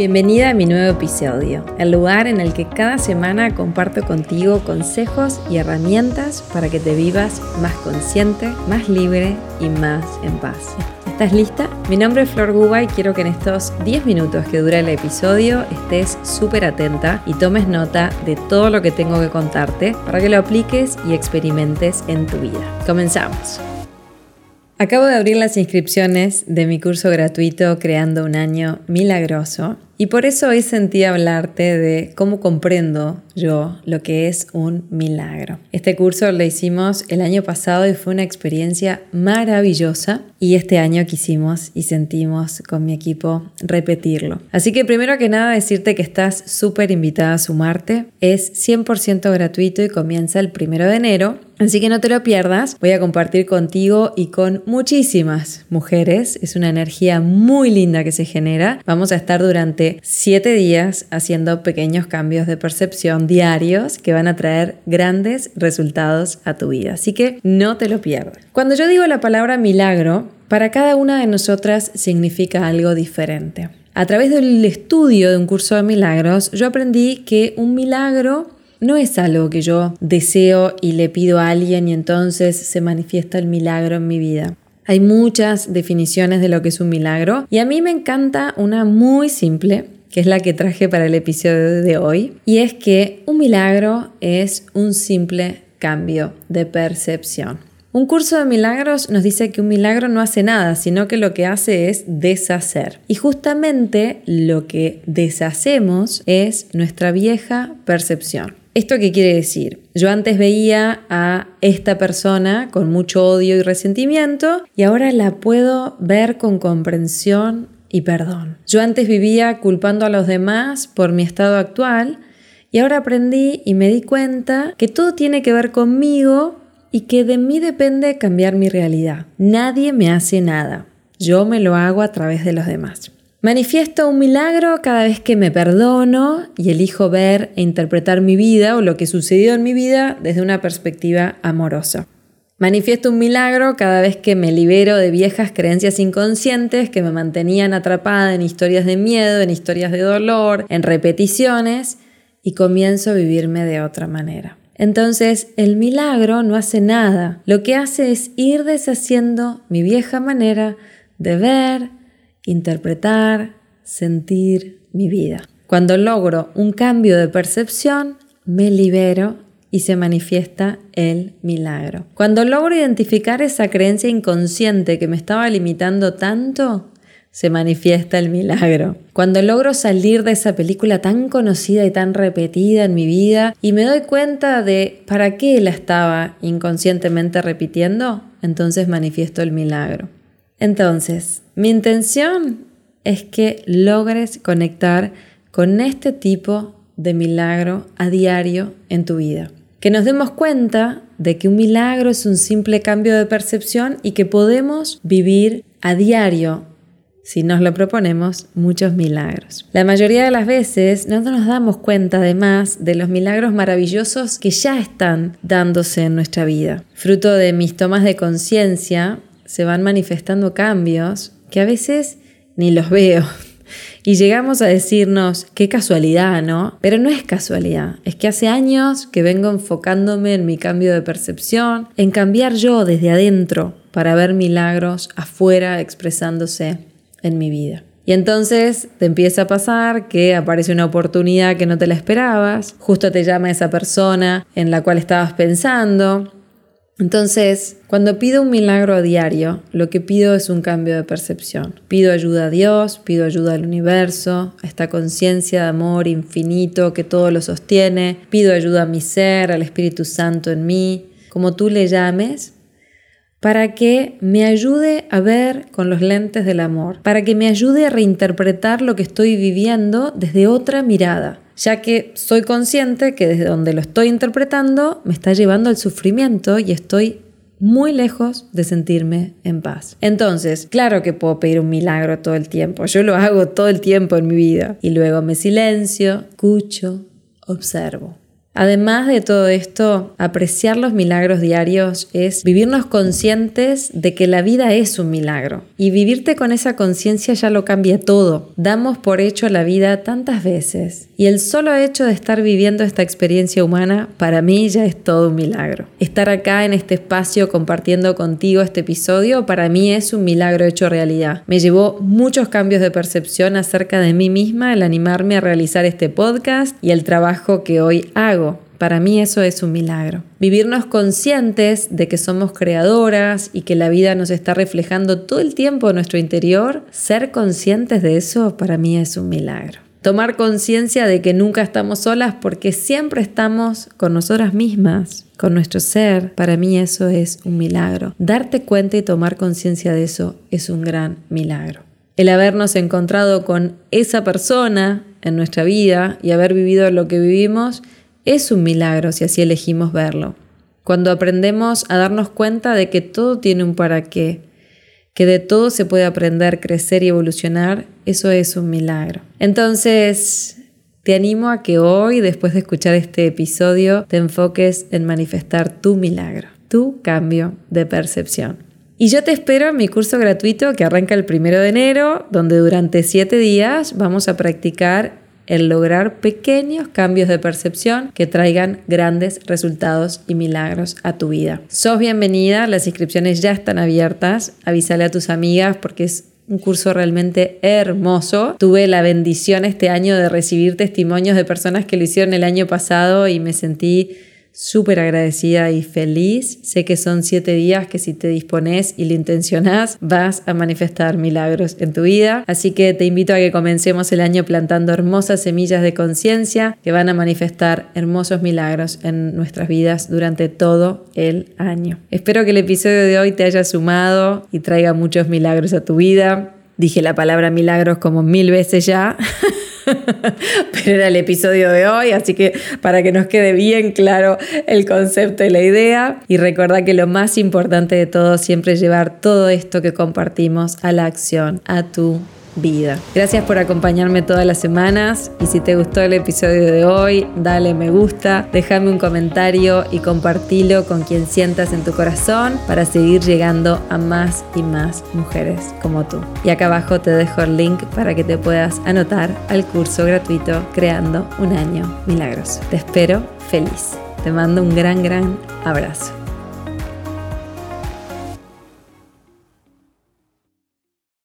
Bienvenida a mi nuevo episodio, el lugar en el que cada semana comparto contigo consejos y herramientas para que te vivas más consciente, más libre y más en paz. ¿Estás lista? Mi nombre es Flor Guba y quiero que en estos 10 minutos que dura el episodio estés súper atenta y tomes nota de todo lo que tengo que contarte para que lo apliques y experimentes en tu vida. Comenzamos. Acabo de abrir las inscripciones de mi curso gratuito Creando un año milagroso y por eso hoy sentí hablarte de cómo comprendo yo lo que es un milagro. Este curso lo hicimos el año pasado y fue una experiencia maravillosa y este año quisimos y sentimos con mi equipo repetirlo. Así que primero que nada decirte que estás súper invitada a sumarte. Es 100% gratuito y comienza el primero de enero. Así que no te lo pierdas. Voy a compartir contigo y con muchísimas mujeres. Es una energía muy linda que se genera. Vamos a estar durante siete días haciendo pequeños cambios de percepción diarios que van a traer grandes resultados a tu vida. Así que no te lo pierdas. Cuando yo digo la palabra milagro, para cada una de nosotras significa algo diferente. A través del estudio de un curso de milagros, yo aprendí que un milagro no es algo que yo deseo y le pido a alguien y entonces se manifiesta el milagro en mi vida. Hay muchas definiciones de lo que es un milagro y a mí me encanta una muy simple que es la que traje para el episodio de hoy, y es que un milagro es un simple cambio de percepción. Un curso de milagros nos dice que un milagro no hace nada, sino que lo que hace es deshacer. Y justamente lo que deshacemos es nuestra vieja percepción. ¿Esto qué quiere decir? Yo antes veía a esta persona con mucho odio y resentimiento y ahora la puedo ver con comprensión y perdón. Yo antes vivía culpando a los demás por mi estado actual y ahora aprendí y me di cuenta que todo tiene que ver conmigo y que de mí depende cambiar mi realidad. Nadie me hace nada. Yo me lo hago a través de los demás. Manifiesto un milagro cada vez que me perdono y elijo ver e interpretar mi vida o lo que sucedió en mi vida desde una perspectiva amorosa. Manifiesto un milagro cada vez que me libero de viejas creencias inconscientes que me mantenían atrapada en historias de miedo, en historias de dolor, en repeticiones y comienzo a vivirme de otra manera. Entonces, el milagro no hace nada. Lo que hace es ir deshaciendo mi vieja manera de ver, interpretar, sentir mi vida. Cuando logro un cambio de percepción, me libero y se manifiesta el milagro. Cuando logro identificar esa creencia inconsciente que me estaba limitando tanto, se manifiesta el milagro. Cuando logro salir de esa película tan conocida y tan repetida en mi vida y me doy cuenta de para qué la estaba inconscientemente repitiendo, entonces manifiesto el milagro. Entonces, mi intención es que logres conectar con este tipo de milagro a diario en tu vida. Que nos demos cuenta de que un milagro es un simple cambio de percepción y que podemos vivir a diario, si nos lo proponemos, muchos milagros. La mayoría de las veces no nos damos cuenta además de los milagros maravillosos que ya están dándose en nuestra vida. Fruto de mis tomas de conciencia, se van manifestando cambios que a veces ni los veo. Y llegamos a decirnos, qué casualidad, ¿no? Pero no es casualidad, es que hace años que vengo enfocándome en mi cambio de percepción, en cambiar yo desde adentro para ver milagros afuera expresándose en mi vida. Y entonces te empieza a pasar que aparece una oportunidad que no te la esperabas, justo te llama esa persona en la cual estabas pensando, entonces, cuando pido un milagro a diario, lo que pido es un cambio de percepción. Pido ayuda a Dios, pido ayuda al universo, a esta conciencia de amor infinito que todo lo sostiene, pido ayuda a mi ser, al Espíritu Santo en mí, como tú le llames, para que me ayude a ver con los lentes del amor, para que me ayude a reinterpretar lo que estoy viviendo desde otra mirada ya que soy consciente que desde donde lo estoy interpretando me está llevando al sufrimiento y estoy muy lejos de sentirme en paz. Entonces, claro que puedo pedir un milagro todo el tiempo, yo lo hago todo el tiempo en mi vida y luego me silencio, escucho, observo. Además de todo esto, apreciar los milagros diarios es vivirnos conscientes de que la vida es un milagro. Y vivirte con esa conciencia ya lo cambia todo. Damos por hecho la vida tantas veces. Y el solo hecho de estar viviendo esta experiencia humana para mí ya es todo un milagro. Estar acá en este espacio compartiendo contigo este episodio para mí es un milagro hecho realidad. Me llevó muchos cambios de percepción acerca de mí misma el animarme a realizar este podcast y el trabajo que hoy hago para mí eso es un milagro. Vivirnos conscientes de que somos creadoras y que la vida nos está reflejando todo el tiempo en nuestro interior, ser conscientes de eso para mí es un milagro. Tomar conciencia de que nunca estamos solas porque siempre estamos con nosotras mismas, con nuestro ser, para mí eso es un milagro. Darte cuenta y tomar conciencia de eso es un gran milagro. El habernos encontrado con esa persona en nuestra vida y haber vivido lo que vivimos es un milagro si así elegimos verlo. Cuando aprendemos a darnos cuenta de que todo tiene un para qué, que de todo se puede aprender, crecer y evolucionar, eso es un milagro. Entonces, te animo a que hoy, después de escuchar este episodio, te enfoques en manifestar tu milagro, tu cambio de percepción. Y yo te espero en mi curso gratuito que arranca el primero de enero, donde durante siete días vamos a practicar el lograr pequeños cambios de percepción que traigan grandes resultados y milagros a tu vida. Sos bienvenida, las inscripciones ya están abiertas, avísale a tus amigas porque es un curso realmente hermoso. Tuve la bendición este año de recibir testimonios de personas que lo hicieron el año pasado y me sentí súper agradecida y feliz. Sé que son siete días que si te dispones y lo intencionás, vas a manifestar milagros en tu vida. Así que te invito a que comencemos el año plantando hermosas semillas de conciencia que van a manifestar hermosos milagros en nuestras vidas durante todo el año. Espero que el episodio de hoy te haya sumado y traiga muchos milagros a tu vida. Dije la palabra milagros como mil veces ya. pero era el episodio de hoy, así que para que nos quede bien claro el concepto y la idea. Y recuerda que lo más importante de todo siempre es llevar todo esto que compartimos a la acción, a tu vida. Gracias por acompañarme todas las semanas y si te gustó el episodio de hoy, dale me gusta, déjame un comentario y compartilo con quien sientas en tu corazón para seguir llegando a más y más mujeres como tú. Y acá abajo te dejo el link para que te puedas anotar al curso gratuito Creando un año milagroso. Te espero feliz. Te mando un gran, gran abrazo.